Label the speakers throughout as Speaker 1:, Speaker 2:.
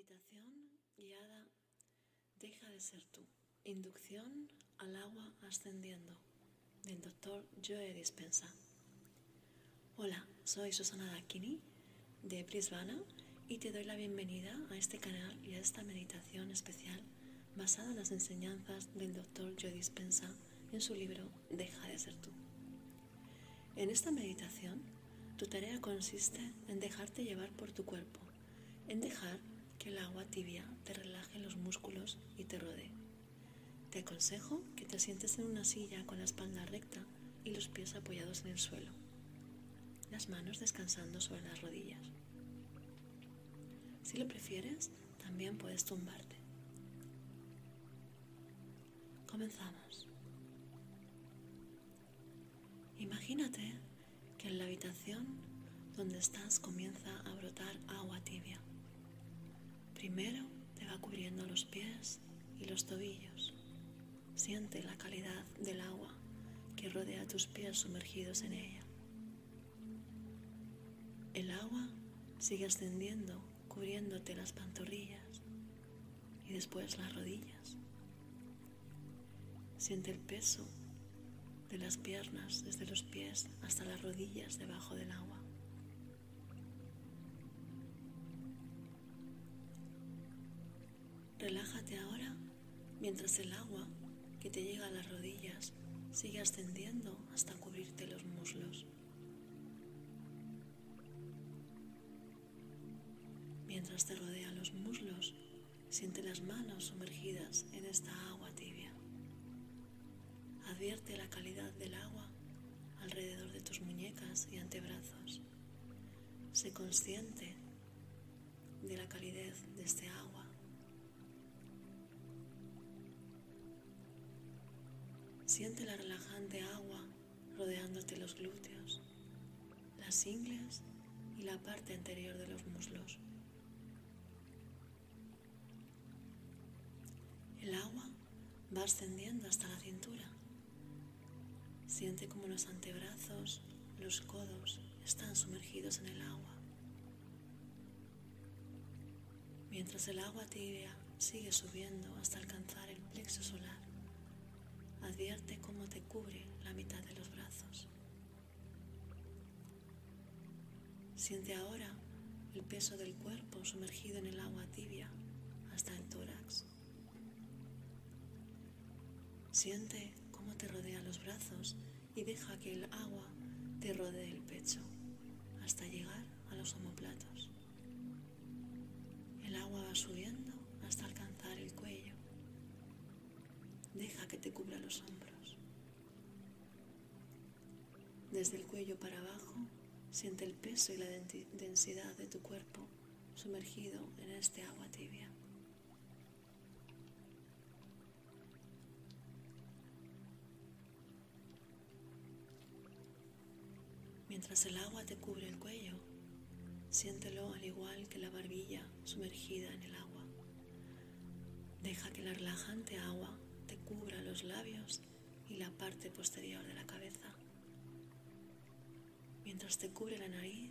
Speaker 1: Meditación guiada Deja de ser tú. Inducción al agua ascendiendo del doctor Joe Dispensa. Hola, soy Susana Dakini de Brisbane y te doy la bienvenida a este canal y a esta meditación especial basada en las enseñanzas del doctor Joe Dispensa en su libro Deja de ser tú. En esta meditación, tu tarea consiste en dejarte llevar por tu cuerpo, en dejar que el agua tibia te relaje los músculos y te rodee. Te aconsejo que te sientes en una silla con la espalda recta y los pies apoyados en el suelo, las manos descansando sobre las rodillas. Si lo prefieres, también puedes tumbarte. Comenzamos. Imagínate que en la habitación donde estás comienza a brotar agua tibia. Primero te va cubriendo los pies y los tobillos. Siente la calidad del agua que rodea tus pies sumergidos en ella. El agua sigue ascendiendo, cubriéndote las pantorrillas y después las rodillas. Siente el peso de las piernas desde los pies hasta las rodillas debajo del agua. Relájate ahora mientras el agua que te llega a las rodillas sigue ascendiendo hasta cubrirte los muslos. Mientras te rodea los muslos, siente las manos sumergidas en esta agua tibia. Advierte la calidad del agua alrededor de tus muñecas y antebrazos. Sé consciente de la calidez de este agua Siente la relajante agua rodeándote los glúteos, las ingles y la parte anterior de los muslos. El agua va ascendiendo hasta la cintura. Siente como los antebrazos, los codos están sumergidos en el agua. Mientras el agua tibia sigue subiendo hasta alcanzar el plexo solar. Advierte cómo te cubre la mitad de los brazos. Siente ahora el peso del cuerpo sumergido en el agua tibia hasta el tórax. Siente cómo te rodea los brazos y deja que el agua te rodee el pecho hasta llegar a los omoplatos. El agua va subiendo que te cubra los hombros. Desde el cuello para abajo, siente el peso y la densidad de tu cuerpo sumergido en este agua tibia. Mientras el agua te cubre el cuello, siéntelo al igual que la barbilla sumergida en el agua. Deja que la relajante agua cubra los labios y la parte posterior de la cabeza. Mientras te cubre la nariz,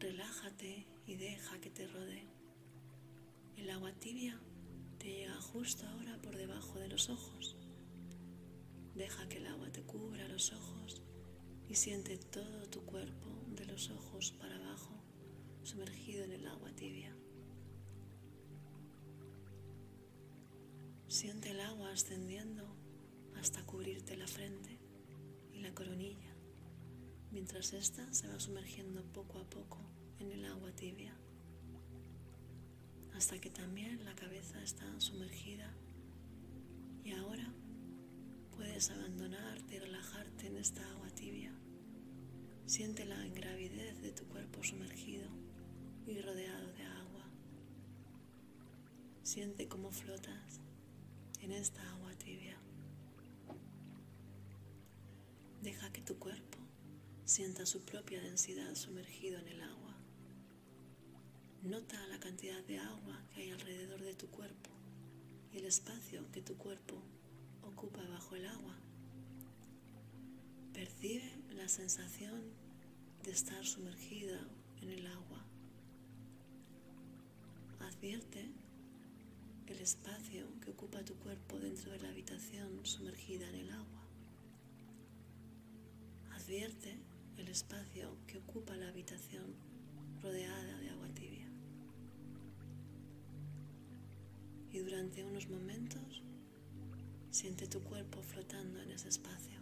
Speaker 1: relájate y deja que te rodee. El agua tibia te llega justo ahora por debajo de los ojos. Deja que el agua te cubra los ojos y siente todo tu cuerpo de los ojos para abajo sumergido en el agua tibia. Siente el agua ascendiendo hasta cubrirte la frente y la coronilla, mientras ésta se va sumergiendo poco a poco en el agua tibia, hasta que también la cabeza está sumergida y ahora puedes abandonarte y relajarte en esta agua tibia. Siente la ingravidez de tu cuerpo sumergido y rodeado de agua. Siente cómo flotas en esta agua tibia. Deja que tu cuerpo sienta su propia densidad sumergido en el agua. Nota la cantidad de agua que hay alrededor de tu cuerpo y el espacio que tu cuerpo ocupa bajo el agua. Percibe la sensación de estar sumergida en el agua. Advierte el espacio que ocupa tu cuerpo dentro de la habitación sumergida en el agua. Advierte el espacio que ocupa la habitación rodeada de agua tibia. Y durante unos momentos siente tu cuerpo flotando en ese espacio.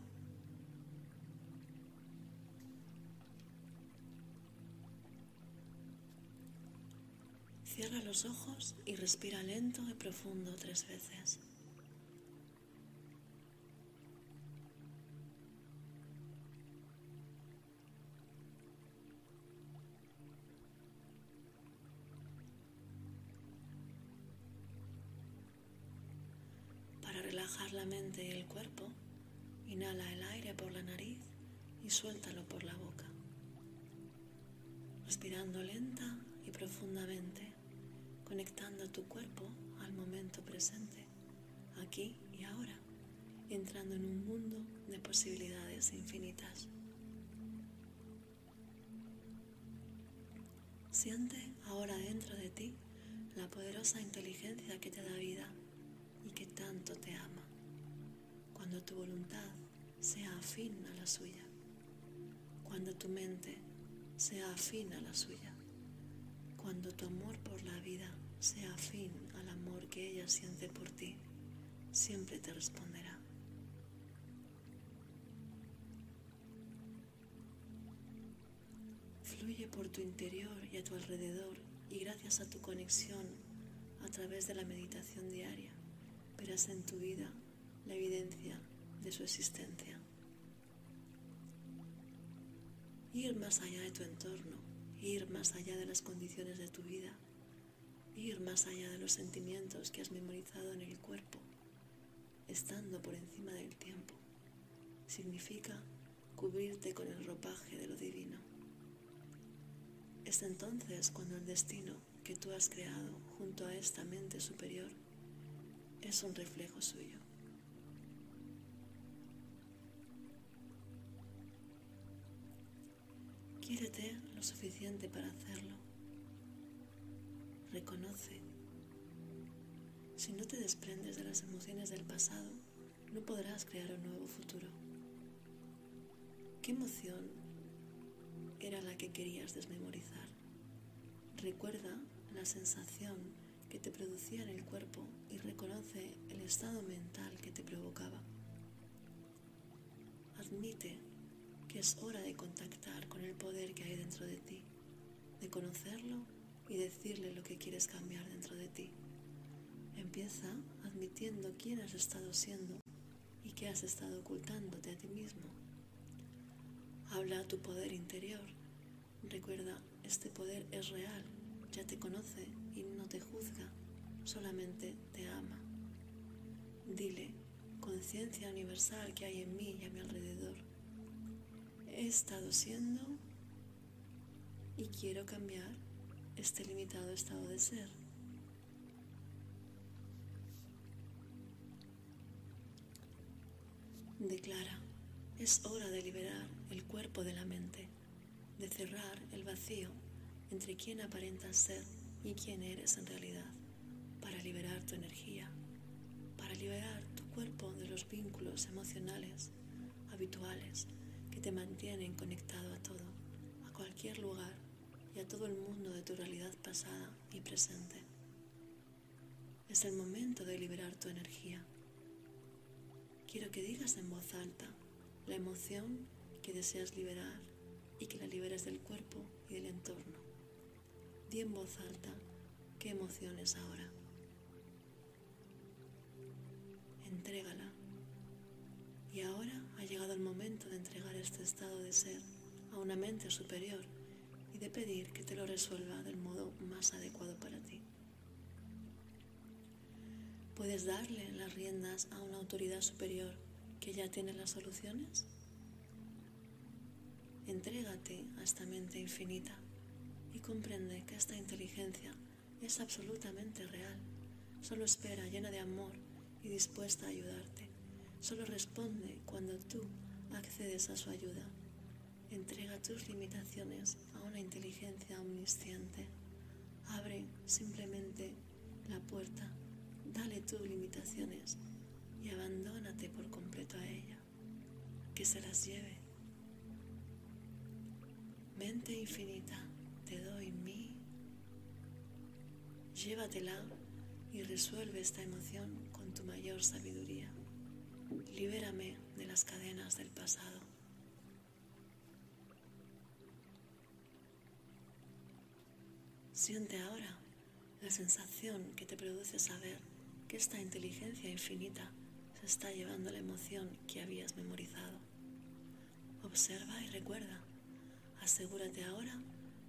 Speaker 1: Los ojos y respira lento y profundo tres veces. Para relajar la mente y el cuerpo, inhala el aire por la nariz y suéltalo por la boca, respirando lenta y profundamente conectando tu cuerpo al momento presente, aquí y ahora, entrando en un mundo de posibilidades infinitas. Siente ahora dentro de ti la poderosa inteligencia que te da vida y que tanto te ama, cuando tu voluntad sea afín a la suya, cuando tu mente sea afín a la suya, cuando tu amor por la vida sea afín al amor que ella siente por ti, siempre te responderá. Fluye por tu interior y a tu alrededor y gracias a tu conexión a través de la meditación diaria, verás en tu vida la evidencia de su existencia. Ir más allá de tu entorno, ir más allá de las condiciones de tu vida ir más allá de los sentimientos que has memorizado en el cuerpo, estando por encima del tiempo, significa cubrirte con el ropaje de lo divino. Es entonces cuando el destino que tú has creado junto a esta mente superior es un reflejo suyo. Quiérete lo suficiente para hacerlo reconoce. Si no te desprendes de las emociones del pasado, no podrás crear un nuevo futuro. ¿Qué emoción era la que querías desmemorizar? Recuerda la sensación que te producía en el cuerpo y reconoce el estado mental que te provocaba. Admite que es hora de contactar con el poder que hay dentro de ti, de conocerlo y decirle lo que quieres cambiar dentro de ti. Empieza admitiendo quién has estado siendo y qué has estado ocultándote a ti mismo. Habla a tu poder interior. Recuerda, este poder es real, ya te conoce y no te juzga, solamente te ama. Dile, conciencia universal que hay en mí y a mi alrededor. He estado siendo y quiero cambiar este limitado estado de ser. Declara, es hora de liberar el cuerpo de la mente, de cerrar el vacío entre quién aparentas ser y quién eres en realidad, para liberar tu energía, para liberar tu cuerpo de los vínculos emocionales habituales que te mantienen conectado a todo, a cualquier lugar y a todo el mundo de tu realidad pasada y presente. Es el momento de liberar tu energía. Quiero que digas en voz alta la emoción que deseas liberar y que la liberes del cuerpo y del entorno. Di en voz alta qué emoción es ahora. Entrégala. Y ahora ha llegado el momento de entregar este estado de ser a una mente superior de pedir que te lo resuelva del modo más adecuado para ti. ¿Puedes darle las riendas a una autoridad superior que ya tiene las soluciones? Entrégate a esta mente infinita y comprende que esta inteligencia es absolutamente real. Solo espera llena de amor y dispuesta a ayudarte. Solo responde cuando tú accedes a su ayuda. Entrega tus limitaciones a una inteligencia omnisciente. Abre simplemente la puerta, dale tus limitaciones y abandónate por completo a ella, que se las lleve. Mente infinita, te doy mi. Llévatela y resuelve esta emoción con tu mayor sabiduría. Libérame de las cadenas del pasado. Siente ahora la sensación que te produce saber que esta inteligencia infinita se está llevando la emoción que habías memorizado. Observa y recuerda. Asegúrate ahora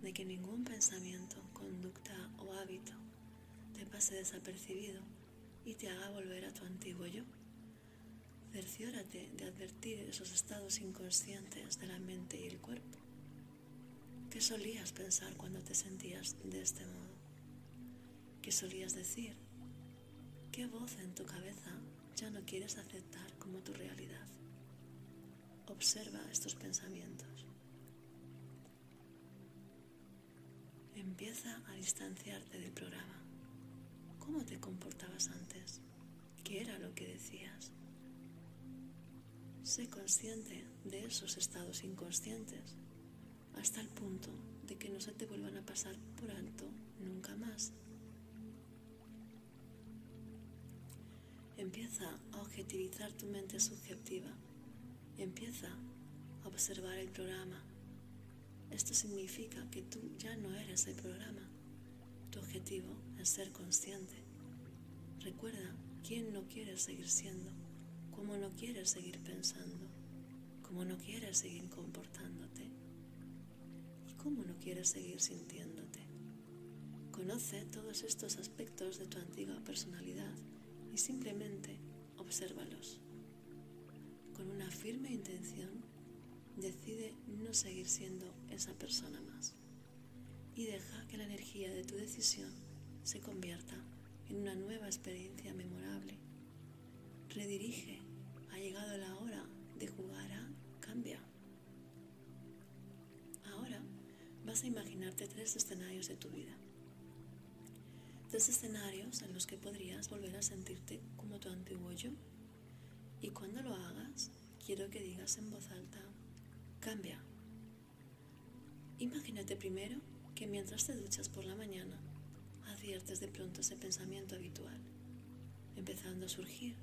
Speaker 1: de que ningún pensamiento, conducta o hábito te pase desapercibido y te haga volver a tu antiguo yo. Cerciórate de advertir esos estados inconscientes de la mente y el cuerpo. ¿Qué solías pensar cuando te sentías de este modo? ¿Qué solías decir? ¿Qué voz en tu cabeza ya no quieres aceptar como tu realidad? Observa estos pensamientos. Empieza a distanciarte del programa. ¿Cómo te comportabas antes? ¿Qué era lo que decías? Sé consciente de esos estados inconscientes hasta el punto de que no se te vuelvan a pasar por alto nunca más. Empieza a objetivizar tu mente subjetiva. Empieza a observar el programa. Esto significa que tú ya no eres el programa. Tu objetivo es ser consciente. Recuerda quién no quieres seguir siendo cómo no quieres seguir pensando, cómo no quieres seguir comportándote cómo no quieres seguir sintiéndote. Conoce todos estos aspectos de tu antigua personalidad y simplemente obsérvalos. Con una firme intención, decide no seguir siendo esa persona más y deja que la energía de tu decisión se convierta en una nueva experiencia memorable. Redirige ha llegado la hora de jugar vas a imaginarte tres escenarios de tu vida. Tres escenarios en los que podrías volver a sentirte como tu antiguo yo. Y cuando lo hagas, quiero que digas en voz alta, cambia. Imagínate primero que mientras te duchas por la mañana, adviertes de pronto ese pensamiento habitual, empezando a surgir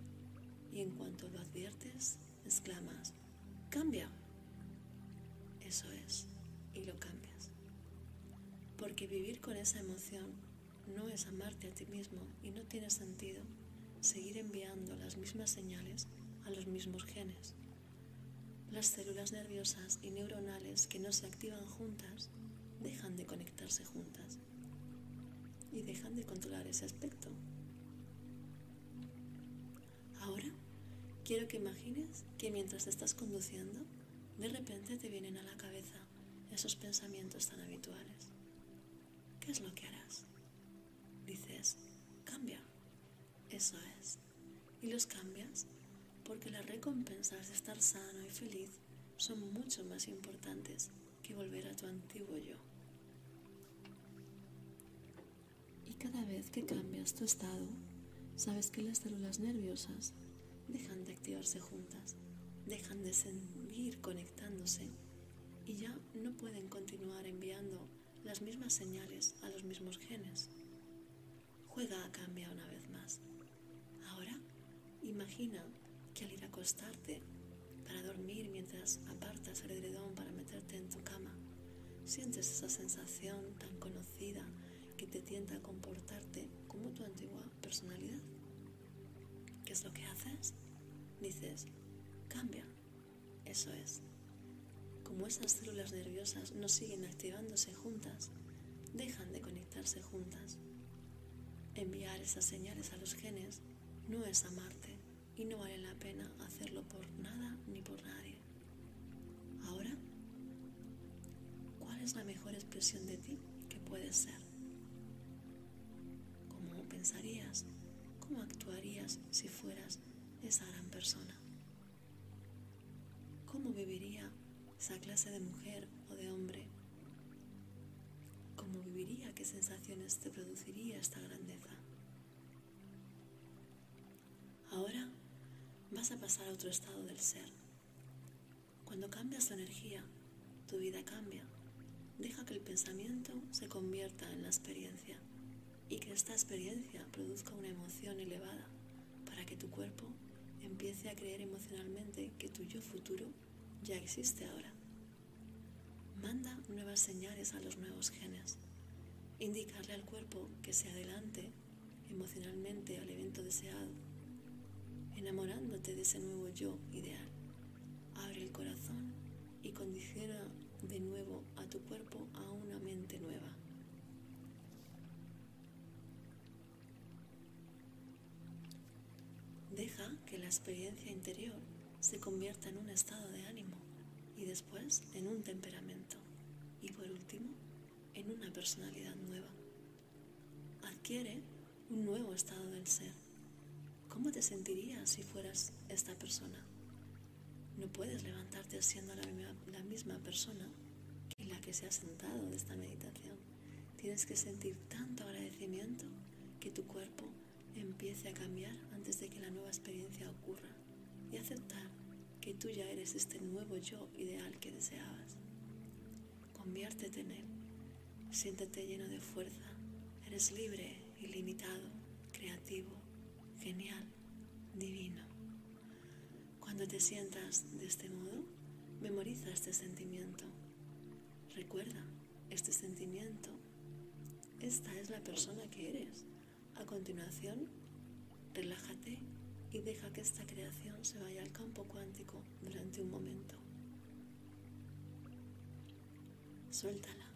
Speaker 1: y en cuanto lo adviertes, exclamas, cambia. Porque vivir con esa emoción no es amarte a ti mismo y no tiene sentido seguir enviando las mismas señales a los mismos genes. Las células nerviosas y neuronales que no se activan juntas dejan de conectarse juntas y dejan de controlar ese aspecto. Ahora quiero que imagines que mientras estás conduciendo, de repente te vienen a la cabeza esos pensamientos tan habituales. ¿Qué es lo que harás? Dices, cambia. Eso es. Y los cambias porque las recompensas de estar sano y feliz son mucho más importantes que volver a tu antiguo yo. Y cada vez que cambias tu estado, sabes que las células nerviosas dejan de activarse juntas, dejan de seguir conectándose y ya no pueden continuar enviando las mismas señales a los mismos genes. Juega a cambiar una vez más. Ahora, imagina que al ir a acostarte para dormir mientras apartas el edredón para meterte en tu cama, sientes esa sensación tan conocida que te tienta a comportarte como tu antigua personalidad. ¿Qué es lo que haces? Dices, cambia. Eso es. Como esas células nerviosas no siguen activándose juntas, dejan de conectarse juntas. Enviar esas señales a los genes no es amarte y no vale la pena hacerlo por nada ni por nadie. Ahora, ¿cuál es la mejor expresión de ti que puedes ser? ¿Cómo pensarías? ¿Cómo actuarías si fueras esa gran persona? ¿Cómo viviría esa clase de mujer o de hombre? ¿Cómo viviría? ¿Qué sensaciones te produciría esta grandeza? Ahora vas a pasar a otro estado del ser. Cuando cambias tu energía, tu vida cambia. Deja que el pensamiento se convierta en la experiencia y que esta experiencia produzca una emoción elevada para que tu cuerpo empiece a creer emocionalmente que tu yo futuro ya existe ahora. Manda nuevas señales a los nuevos genes. Indicarle al cuerpo que se adelante emocionalmente al evento deseado, enamorándote de ese nuevo yo ideal. Abre el corazón y condiciona de nuevo a tu cuerpo a una mente nueva. Deja que la experiencia interior se convierta en un estado de ánimo y después en un temperamento y por último en una personalidad nueva. Adquiere un nuevo estado del ser. ¿Cómo te sentirías si fueras esta persona? No puedes levantarte siendo la misma, persona que la que se ha sentado de esta meditación. Tienes que sentir tanto agradecimiento que tu cuerpo empiece a cambiar antes de que la nueva experiencia ocurra y aceptar que tú ya eres este nuevo yo ideal que deseabas. Conviértete en él, siéntete lleno de fuerza, eres libre, ilimitado, creativo, genial, divino. Cuando te sientas de este modo, memoriza este sentimiento. Recuerda este sentimiento. Esta es la persona que eres. A continuación, relájate y deja que esta creación se vaya al campo cuántico durante un momento. Suéltala.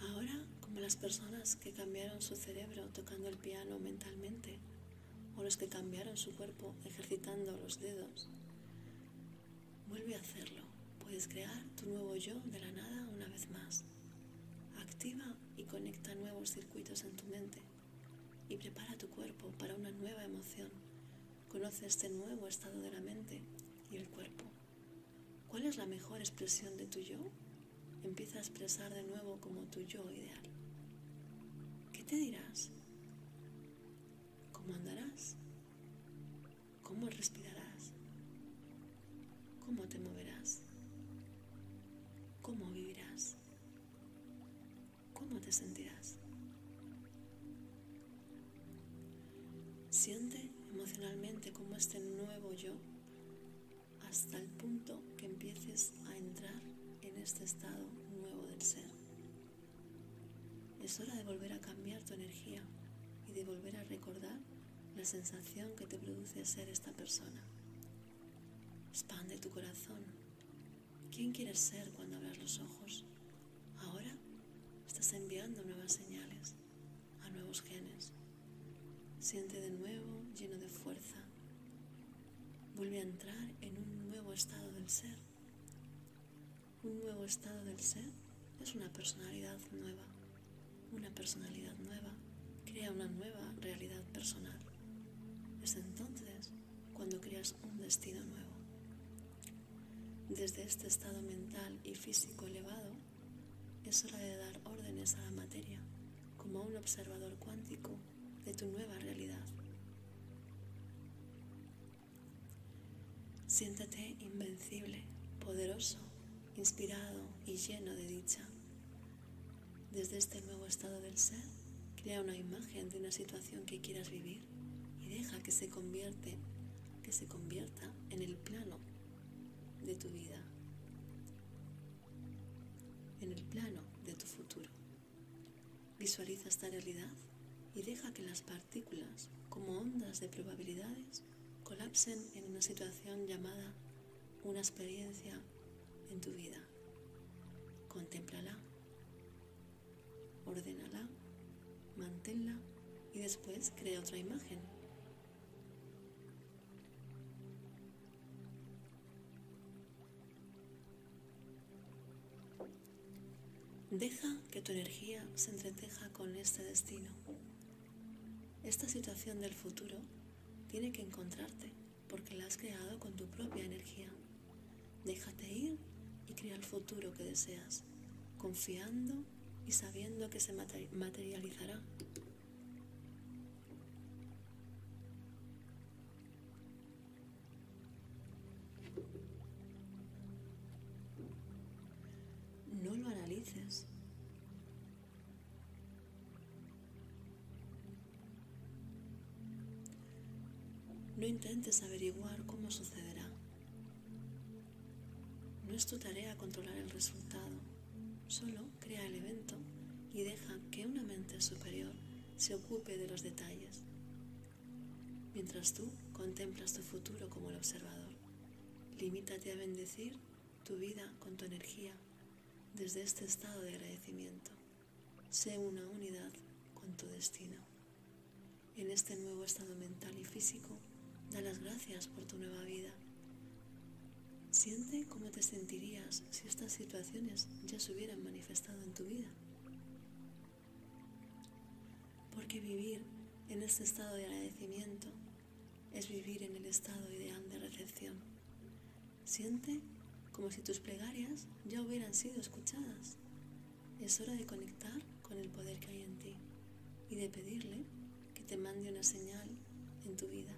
Speaker 1: Ahora, como las personas que cambiaron su cerebro tocando el piano mentalmente, o los que cambiaron su cuerpo ejercitando los dedos, vuelve a hacerlo. Puedes crear tu nuevo yo de la nada una vez más. Activa y conecta nuevos circuitos en tu mente y prepara tu cuerpo para una nueva emoción. Conoce este nuevo estado de la mente y el cuerpo. ¿Cuál es la mejor expresión de tu yo? Empieza a expresar de nuevo como tu yo ideal. ¿Qué te dirás? ¿Cómo andarás? ¿Cómo respirarás? ¿Cómo te moverás? Hasta el punto que empieces a entrar en este estado nuevo del ser. Es hora de volver a cambiar tu energía y de volver a recordar la sensación que te produce ser esta persona. Expande tu corazón. ¿Quién quieres ser cuando abras los ojos? Ahora estás enviando nuevas señales a nuevos genes. Siente de nuevo lleno de fuerza. Vuelve a entrar en un nuevo estado del ser. Un nuevo estado del ser es una personalidad nueva. Una personalidad nueva crea una nueva realidad personal. Es entonces cuando creas un destino nuevo. Desde este estado mental y físico elevado, es hora de dar órdenes a la materia como un observador cuántico de tu nueva realidad. Siéntate invencible, poderoso, inspirado y lleno de dicha. Desde este nuevo estado del ser, crea una imagen de una situación que quieras vivir y deja que se convierte, que se convierta en el plano de tu vida, en el plano de tu futuro. Visualiza esta realidad y deja que las partículas, como ondas de probabilidades, colapsen en una situación llamada una experiencia en tu vida. Contémplala, ordénala, manténla y después crea otra imagen Deja que tu energía se entreteja con este destino. Esta situación del futuro tiene que encontrarte porque la has creado con tu propia energía. Déjate ir y crea el futuro que deseas, confiando y sabiendo que se materializará. Averiguar cómo sucederá. No es tu tarea controlar el resultado, solo crea el evento y deja que una mente superior se ocupe de los detalles, mientras tú contemplas tu futuro como el observador. Limítate a bendecir tu vida con tu energía desde este estado de agradecimiento. Sé una unidad con tu destino. En este nuevo estado mental y físico, da las gracias por tu nueva vida. Siente cómo te sentirías si estas situaciones ya se hubieran manifestado en tu vida. Porque vivir en este estado de agradecimiento es vivir en el estado ideal de recepción. Siente como si tus plegarias ya hubieran sido escuchadas. Es hora de conectar con el poder que hay en ti y de pedirle que te mande una señal en tu vida.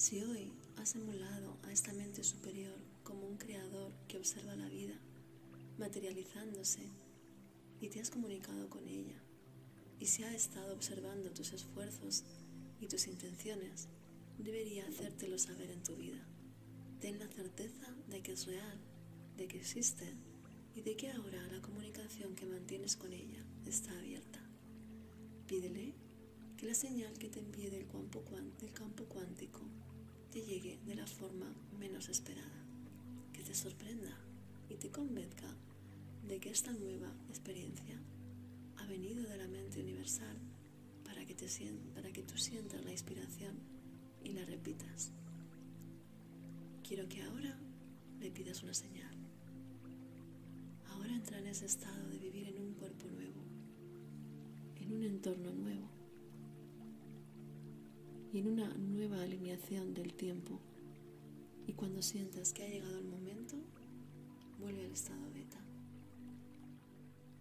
Speaker 1: Si hoy has emulado a esta mente superior como un creador que observa la vida materializándose y te has comunicado con ella y se ha estado observando tus esfuerzos y tus intenciones, debería hacértelo saber en tu vida. Ten la certeza de que es real, de que existe y de que ahora la comunicación que mantienes con ella está abierta. Pídele que la señal que te envíe del campo, cuántico te llegue de la forma menos esperada, que te sorprenda y te convenzca de que esta nueva experiencia ha venido de la mente universal para que, te, para que tú sientas la inspiración y la repitas. Quiero que ahora le pidas una señal. Ahora entra en ese estado de vivir en un cuerpo nuevo, en un entorno nuevo y en una nueva alineación del tiempo. Y cuando sientas que ha llegado el momento, vuelve al estado beta.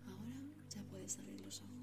Speaker 1: Ahora ya puedes abrir los ojos.